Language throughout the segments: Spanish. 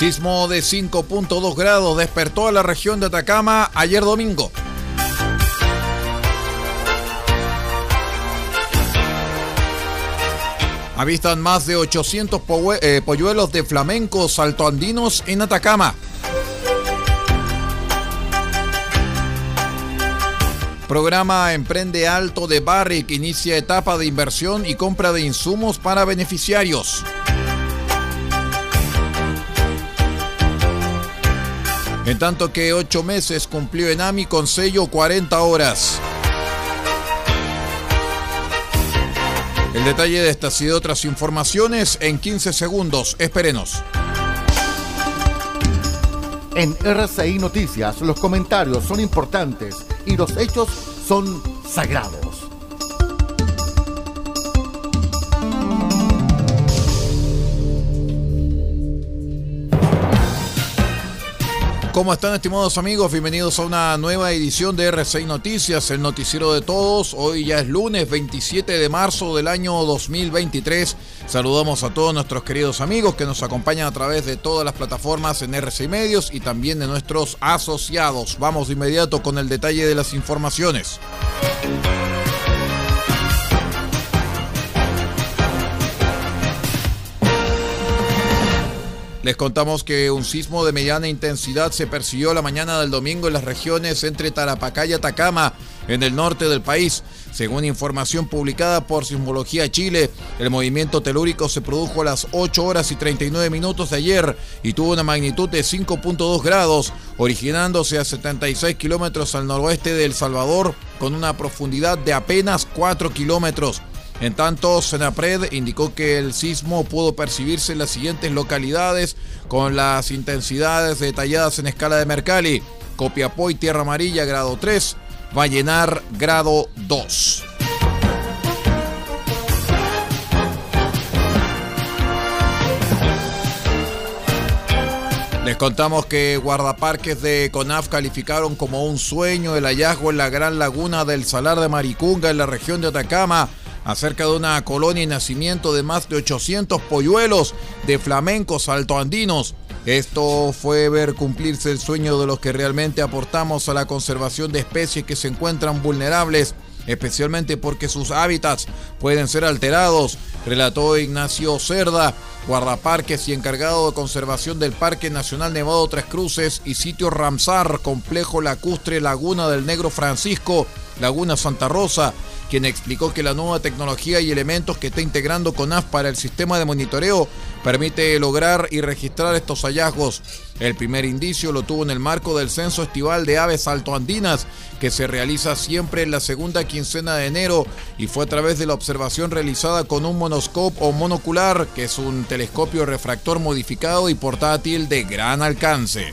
Sismo de 5.2 grados despertó a la región de Atacama ayer domingo. Avistan más de 800 eh, polluelos de flamencos saltoandinos en Atacama. Programa Emprende Alto de Barrick inicia etapa de inversión y compra de insumos para beneficiarios. En tanto que ocho meses cumplió Enami con sello 40 horas. El detalle de estas y de otras informaciones en 15 segundos. Espérenos. En RCI Noticias los comentarios son importantes y los hechos son sagrados. ¿Cómo están estimados amigos? Bienvenidos a una nueva edición de R6 Noticias, el noticiero de todos. Hoy ya es lunes 27 de marzo del año 2023. Saludamos a todos nuestros queridos amigos que nos acompañan a través de todas las plataformas en R6 Medios y también de nuestros asociados. Vamos de inmediato con el detalle de las informaciones. Les contamos que un sismo de mediana intensidad se persiguió la mañana del domingo en las regiones entre Tarapacá y Atacama, en el norte del país. Según información publicada por Sismología Chile, el movimiento telúrico se produjo a las 8 horas y 39 minutos de ayer y tuvo una magnitud de 5.2 grados, originándose a 76 kilómetros al noroeste de El Salvador, con una profundidad de apenas 4 kilómetros. En tanto, Senapred indicó que el sismo pudo percibirse en las siguientes localidades con las intensidades detalladas en escala de Mercalli. Copiapó y Tierra Amarilla grado 3, Vallenar grado 2. Les contamos que guardaparques de CONAF calificaron como un sueño el hallazgo en la gran laguna del Salar de Maricunga en la región de Atacama acerca de una colonia y nacimiento de más de 800 polluelos de flamencos altoandinos. Esto fue ver cumplirse el sueño de los que realmente aportamos a la conservación de especies que se encuentran vulnerables, especialmente porque sus hábitats pueden ser alterados, relató Ignacio Cerda, guardaparques y encargado de conservación del Parque Nacional Nevado Tres Cruces y sitio Ramsar, complejo lacustre Laguna del Negro Francisco, Laguna Santa Rosa, quien explicó que la nueva tecnología y elementos que está integrando CONAF para el sistema de monitoreo permite lograr y registrar estos hallazgos. El primer indicio lo tuvo en el marco del censo estival de aves altoandinas, que se realiza siempre en la segunda quincena de enero y fue a través de la observación realizada con un monoscope o monocular, que es un telescopio refractor modificado y portátil de gran alcance.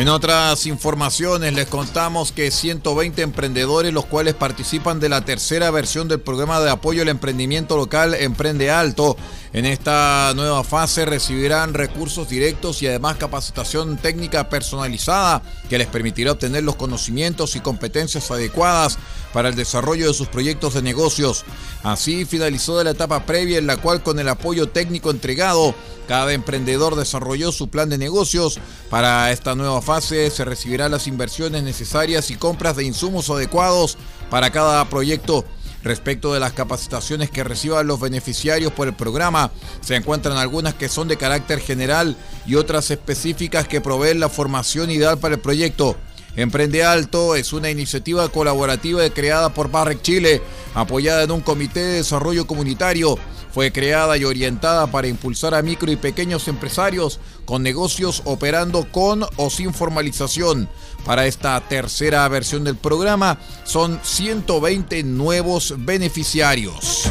En otras informaciones les contamos que 120 emprendedores, los cuales participan de la tercera versión del programa de apoyo al emprendimiento local Emprende Alto, en esta nueva fase recibirán recursos directos y además capacitación técnica personalizada que les permitirá obtener los conocimientos y competencias adecuadas para el desarrollo de sus proyectos de negocios. Así finalizó la etapa previa en la cual con el apoyo técnico entregado, cada emprendedor desarrolló su plan de negocios. Para esta nueva fase se recibirán las inversiones necesarias y compras de insumos adecuados para cada proyecto. Respecto de las capacitaciones que reciban los beneficiarios por el programa, se encuentran algunas que son de carácter general y otras específicas que proveen la formación ideal para el proyecto. Emprende Alto es una iniciativa colaborativa creada por Barrec Chile, apoyada en un comité de desarrollo comunitario. Fue creada y orientada para impulsar a micro y pequeños empresarios con negocios operando con o sin formalización. Para esta tercera versión del programa son 120 nuevos beneficiarios.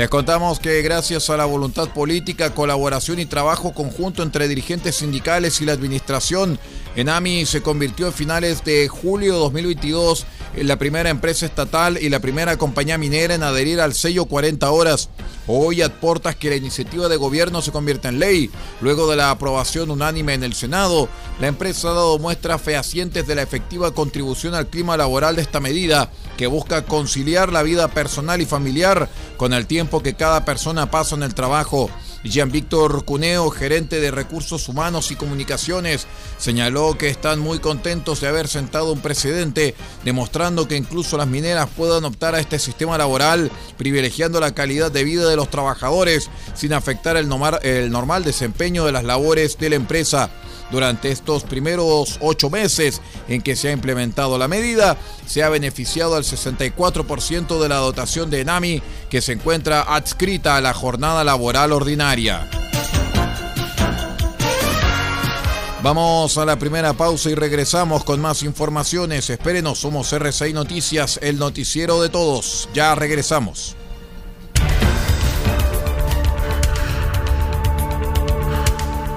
Les contamos que gracias a la voluntad política, colaboración y trabajo conjunto entre dirigentes sindicales y la administración, Enami se convirtió a finales de julio de 2022 en la primera empresa estatal y la primera compañía minera en adherir al sello 40 horas. Hoy aportas que la iniciativa de gobierno se convierta en ley. Luego de la aprobación unánime en el Senado, la empresa ha dado muestras fehacientes de la efectiva contribución al clima laboral de esta medida, que busca conciliar la vida personal y familiar con el tiempo que cada persona pasa en el trabajo. Jean-Víctor Cuneo, gerente de Recursos Humanos y Comunicaciones, señaló que están muy contentos de haber sentado un precedente, demostrando que incluso las mineras puedan optar a este sistema laboral, privilegiando la calidad de vida de los trabajadores sin afectar el normal, desempeño de las labores de la empresa. Durante estos primeros ocho meses en que se ha implementado la medida, se ha beneficiado al 64% de la dotación de ENAMI que se encuentra adscrita a la jornada laboral ordinaria. Vamos a la primera pausa y regresamos con más informaciones. Espérenos, somos RCI Noticias, el noticiero de todos. Ya regresamos.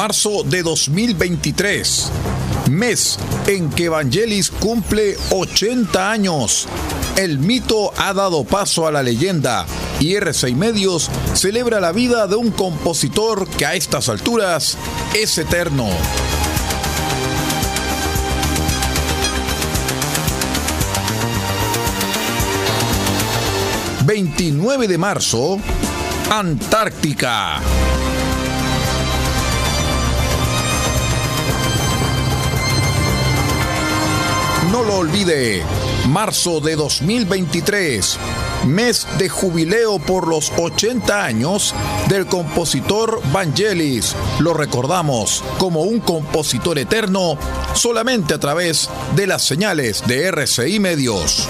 Marzo de 2023, mes en que Evangelis cumple 80 años. El mito ha dado paso a la leyenda y R6 Medios celebra la vida de un compositor que a estas alturas es eterno. ...29 de marzo... ...Antártica... No lo olvide, marzo de 2023, mes de jubileo por los 80 años del compositor Vangelis. Lo recordamos como un compositor eterno solamente a través de las señales de RCI Medios.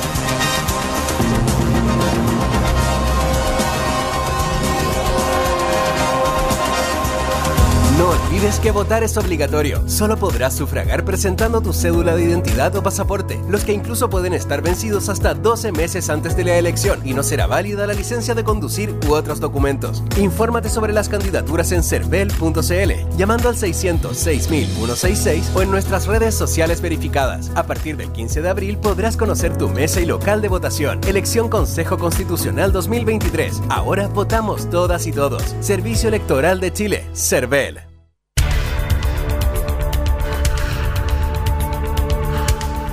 Olvides que votar es obligatorio. Solo podrás sufragar presentando tu cédula de identidad o pasaporte, los que incluso pueden estar vencidos hasta 12 meses antes de la elección y no será válida la licencia de conducir u otros documentos. Infórmate sobre las candidaturas en cervel.cl, llamando al 600 166 o en nuestras redes sociales verificadas. A partir del 15 de abril podrás conocer tu mesa y local de votación. Elección Consejo Constitucional 2023. Ahora votamos todas y todos. Servicio Electoral de Chile, CERVEL.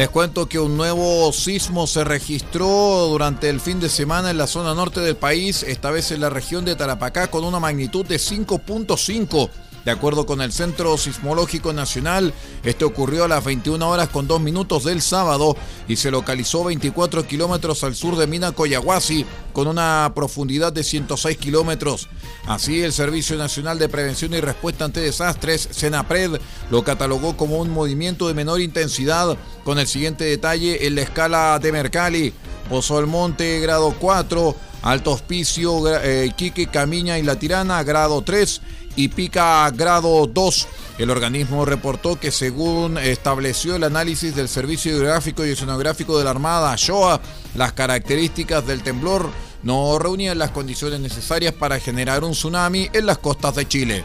Les cuento que un nuevo sismo se registró durante el fin de semana en la zona norte del país, esta vez en la región de Tarapacá, con una magnitud de 5.5. De acuerdo con el Centro Sismológico Nacional, este ocurrió a las 21 horas con 2 minutos del sábado y se localizó 24 kilómetros al sur de Mina Coyahuasi con una profundidad de 106 kilómetros. Así, el Servicio Nacional de Prevención y Respuesta ante Desastres, SENAPRED, lo catalogó como un movimiento de menor intensidad con el siguiente detalle en la escala de Mercalli. Pozo del Monte, grado 4, Alto Hospicio, eh, Iquique, Camiña y La Tirana, grado 3 y Pica grado 2. El organismo reportó que según estableció el análisis del Servicio Hidrográfico y Oceanográfico de la Armada, SHOA, las características del temblor no reunían las condiciones necesarias para generar un tsunami en las costas de Chile.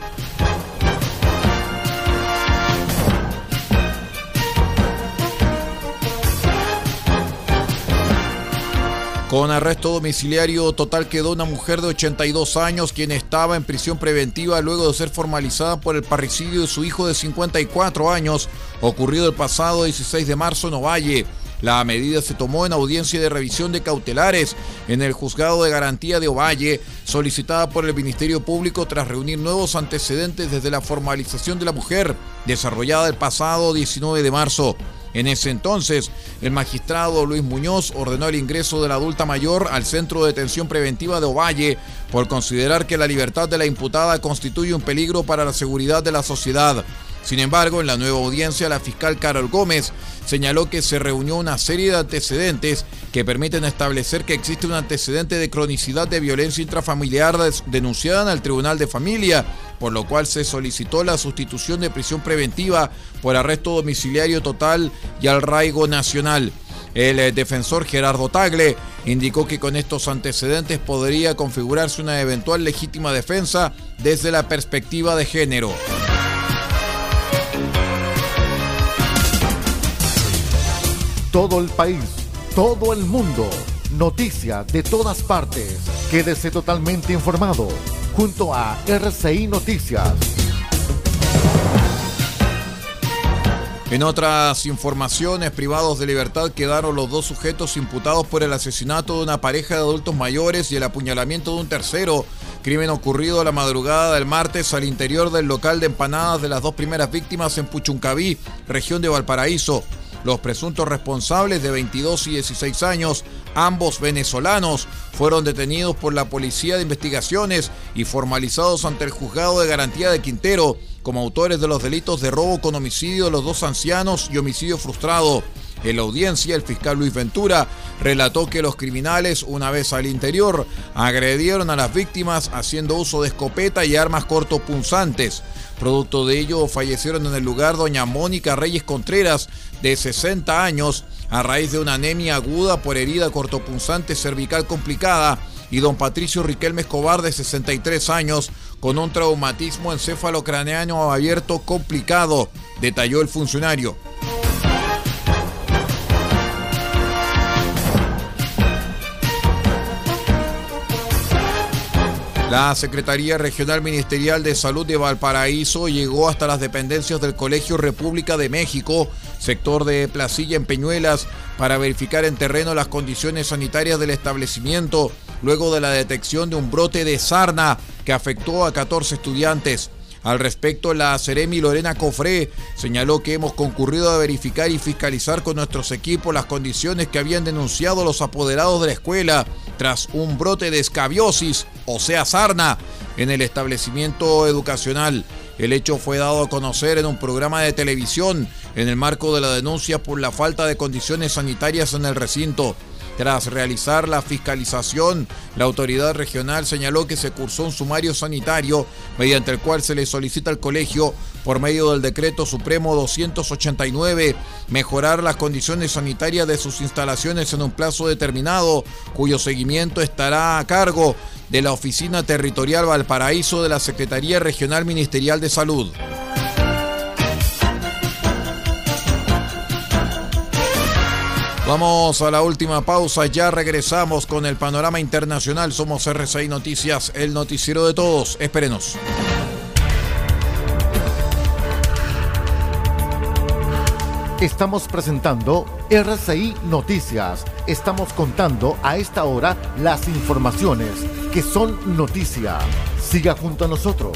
Con arresto domiciliario total quedó una mujer de 82 años quien estaba en prisión preventiva luego de ser formalizada por el parricidio de su hijo de 54 años, ocurrido el pasado 16 de marzo en Ovalle. La medida se tomó en audiencia de revisión de cautelares en el juzgado de garantía de Ovalle, solicitada por el Ministerio Público tras reunir nuevos antecedentes desde la formalización de la mujer, desarrollada el pasado 19 de marzo. En ese entonces, el magistrado Luis Muñoz ordenó el ingreso de la adulta mayor al Centro de Detención Preventiva de Ovalle por considerar que la libertad de la imputada constituye un peligro para la seguridad de la sociedad. Sin embargo, en la nueva audiencia, la fiscal Carol Gómez señaló que se reunió una serie de antecedentes que permiten establecer que existe un antecedente de cronicidad de violencia intrafamiliar denunciada en el Tribunal de Familia, por lo cual se solicitó la sustitución de prisión preventiva por arresto domiciliario total y arraigo nacional. El eh, defensor Gerardo Tagle indicó que con estos antecedentes podría configurarse una eventual legítima defensa desde la perspectiva de género. todo el país, todo el mundo, noticias de todas partes. Quédese totalmente informado junto a RCI Noticias. En otras informaciones, privados de libertad quedaron los dos sujetos imputados por el asesinato de una pareja de adultos mayores y el apuñalamiento de un tercero, crimen ocurrido la madrugada del martes al interior del local de empanadas de las dos primeras víctimas en Puchuncaví, región de Valparaíso. Los presuntos responsables de 22 y 16 años, ambos venezolanos, fueron detenidos por la Policía de Investigaciones y formalizados ante el Juzgado de Garantía de Quintero como autores de los delitos de robo con homicidio de los dos ancianos y homicidio frustrado. En la audiencia, el fiscal Luis Ventura relató que los criminales, una vez al interior, agredieron a las víctimas haciendo uso de escopeta y armas cortopunzantes. Producto de ello, fallecieron en el lugar doña Mónica Reyes Contreras, de 60 años, a raíz de una anemia aguda por herida cortopunzante cervical complicada, y don Patricio Riquelme Escobar, de 63 años, con un traumatismo encéfalo-craneano abierto complicado, detalló el funcionario. La Secretaría Regional Ministerial de Salud de Valparaíso llegó hasta las dependencias del Colegio República de México, sector de Placilla en Peñuelas, para verificar en terreno las condiciones sanitarias del establecimiento, luego de la detección de un brote de sarna que afectó a 14 estudiantes. Al respecto, la Ceremi Lorena Cofré señaló que hemos concurrido a verificar y fiscalizar con nuestros equipos las condiciones que habían denunciado los apoderados de la escuela tras un brote de escabiosis, o sea, sarna, en el establecimiento educacional. El hecho fue dado a conocer en un programa de televisión en el marco de la denuncia por la falta de condiciones sanitarias en el recinto. Tras realizar la fiscalización, la autoridad regional señaló que se cursó un sumario sanitario mediante el cual se le solicita al colegio, por medio del decreto supremo 289, mejorar las condiciones sanitarias de sus instalaciones en un plazo determinado, cuyo seguimiento estará a cargo de la Oficina Territorial Valparaíso de la Secretaría Regional Ministerial de Salud. Vamos a la última pausa, ya regresamos con el panorama internacional. Somos RCI Noticias, el noticiero de todos. Espérenos. Estamos presentando RCI Noticias. Estamos contando a esta hora las informaciones que son noticia. Siga junto a nosotros.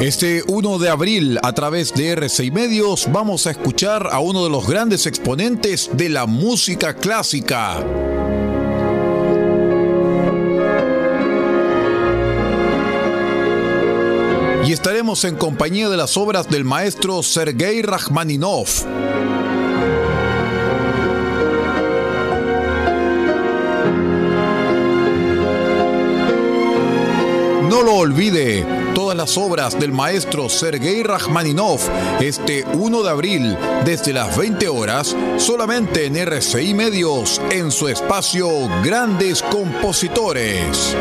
Este 1 de abril, a través de RCI Medios, vamos a escuchar a uno de los grandes exponentes de la música clásica. Y estaremos en compañía de las obras del maestro Sergei Rachmaninov. No lo olvide, obras del maestro Sergei Rachmaninov este 1 de abril desde las 20 horas solamente en RCI Medios en su espacio Grandes Compositores.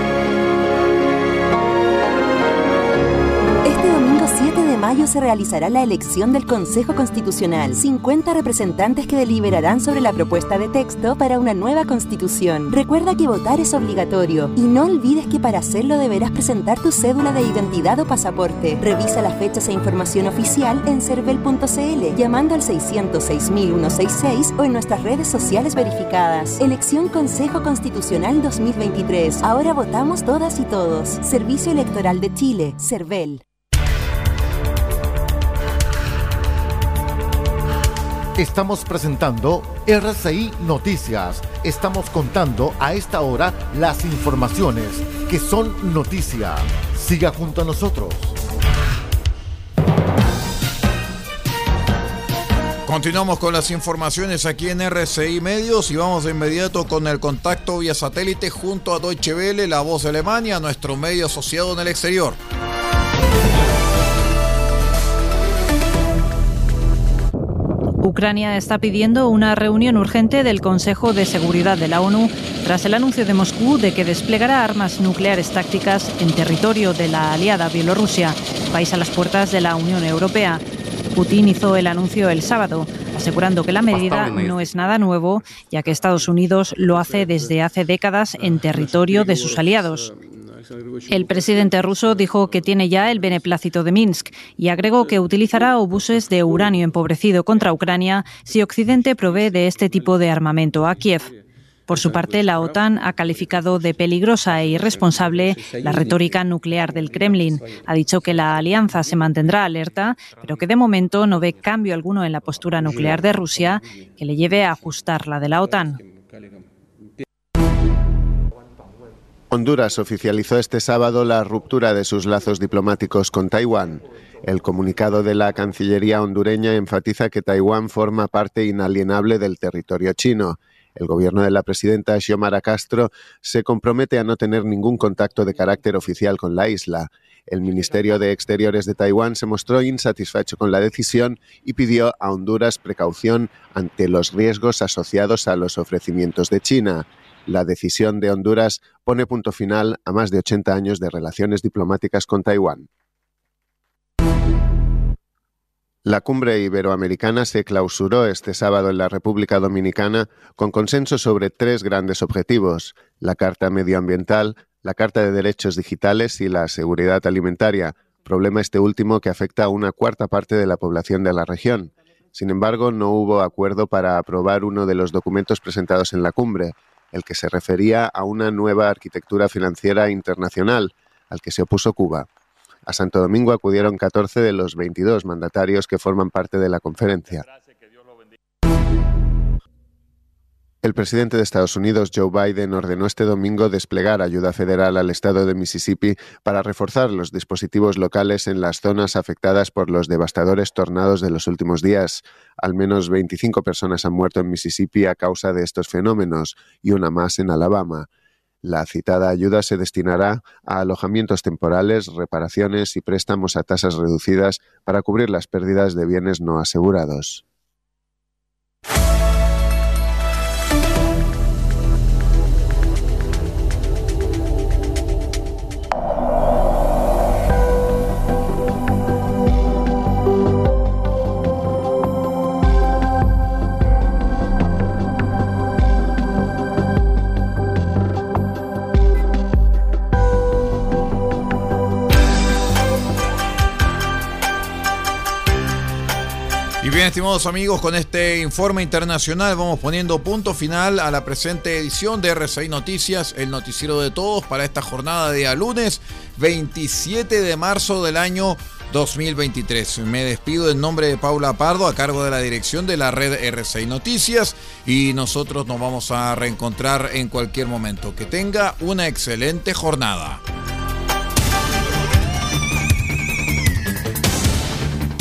Mayo se realizará la elección del Consejo Constitucional. 50 representantes que deliberarán sobre la propuesta de texto para una nueva constitución. Recuerda que votar es obligatorio y no olvides que para hacerlo deberás presentar tu cédula de identidad o pasaporte. Revisa las fechas e información oficial en cervel.cl llamando al 606.166 o en nuestras redes sociales verificadas. Elección Consejo Constitucional 2023. Ahora votamos todas y todos. Servicio Electoral de Chile, CERVEL. Estamos presentando RCI Noticias. Estamos contando a esta hora las informaciones que son noticia. Siga junto a nosotros. Continuamos con las informaciones aquí en RCI Medios y vamos de inmediato con el contacto vía satélite junto a Deutsche Welle, la voz de Alemania, nuestro medio asociado en el exterior. Ucrania está pidiendo una reunión urgente del Consejo de Seguridad de la ONU tras el anuncio de Moscú de que desplegará armas nucleares tácticas en territorio de la aliada Bielorrusia, país a las puertas de la Unión Europea. Putin hizo el anuncio el sábado, asegurando que la medida no es nada nuevo, ya que Estados Unidos lo hace desde hace décadas en territorio de sus aliados. El presidente ruso dijo que tiene ya el beneplácito de Minsk y agregó que utilizará obuses de uranio empobrecido contra Ucrania si Occidente provee de este tipo de armamento a Kiev. Por su parte, la OTAN ha calificado de peligrosa e irresponsable la retórica nuclear del Kremlin. Ha dicho que la alianza se mantendrá alerta, pero que de momento no ve cambio alguno en la postura nuclear de Rusia que le lleve a ajustar la de la OTAN. Honduras oficializó este sábado la ruptura de sus lazos diplomáticos con Taiwán. El comunicado de la Cancillería hondureña enfatiza que Taiwán forma parte inalienable del territorio chino. El gobierno de la presidenta Xiomara Castro se compromete a no tener ningún contacto de carácter oficial con la isla. El Ministerio de Exteriores de Taiwán se mostró insatisfecho con la decisión y pidió a Honduras precaución ante los riesgos asociados a los ofrecimientos de China. La decisión de Honduras pone punto final a más de 80 años de relaciones diplomáticas con Taiwán. La cumbre iberoamericana se clausuró este sábado en la República Dominicana con consenso sobre tres grandes objetivos, la Carta Medioambiental, la Carta de Derechos Digitales y la seguridad alimentaria, problema este último que afecta a una cuarta parte de la población de la región. Sin embargo, no hubo acuerdo para aprobar uno de los documentos presentados en la cumbre, el que se refería a una nueva arquitectura financiera internacional, al que se opuso Cuba. A Santo Domingo acudieron 14 de los 22 mandatarios que forman parte de la conferencia. El presidente de Estados Unidos, Joe Biden, ordenó este domingo desplegar ayuda federal al estado de Mississippi para reforzar los dispositivos locales en las zonas afectadas por los devastadores tornados de los últimos días. Al menos 25 personas han muerto en Mississippi a causa de estos fenómenos y una más en Alabama. La citada ayuda se destinará a alojamientos temporales, reparaciones y préstamos a tasas reducidas para cubrir las pérdidas de bienes no asegurados. Amigos, con este informe internacional vamos poniendo punto final a la presente edición de RCI Noticias, el noticiero de todos para esta jornada de lunes 27 de marzo del año 2023. Me despido en nombre de Paula Pardo a cargo de la dirección de la red RCI Noticias y nosotros nos vamos a reencontrar en cualquier momento. Que tenga una excelente jornada.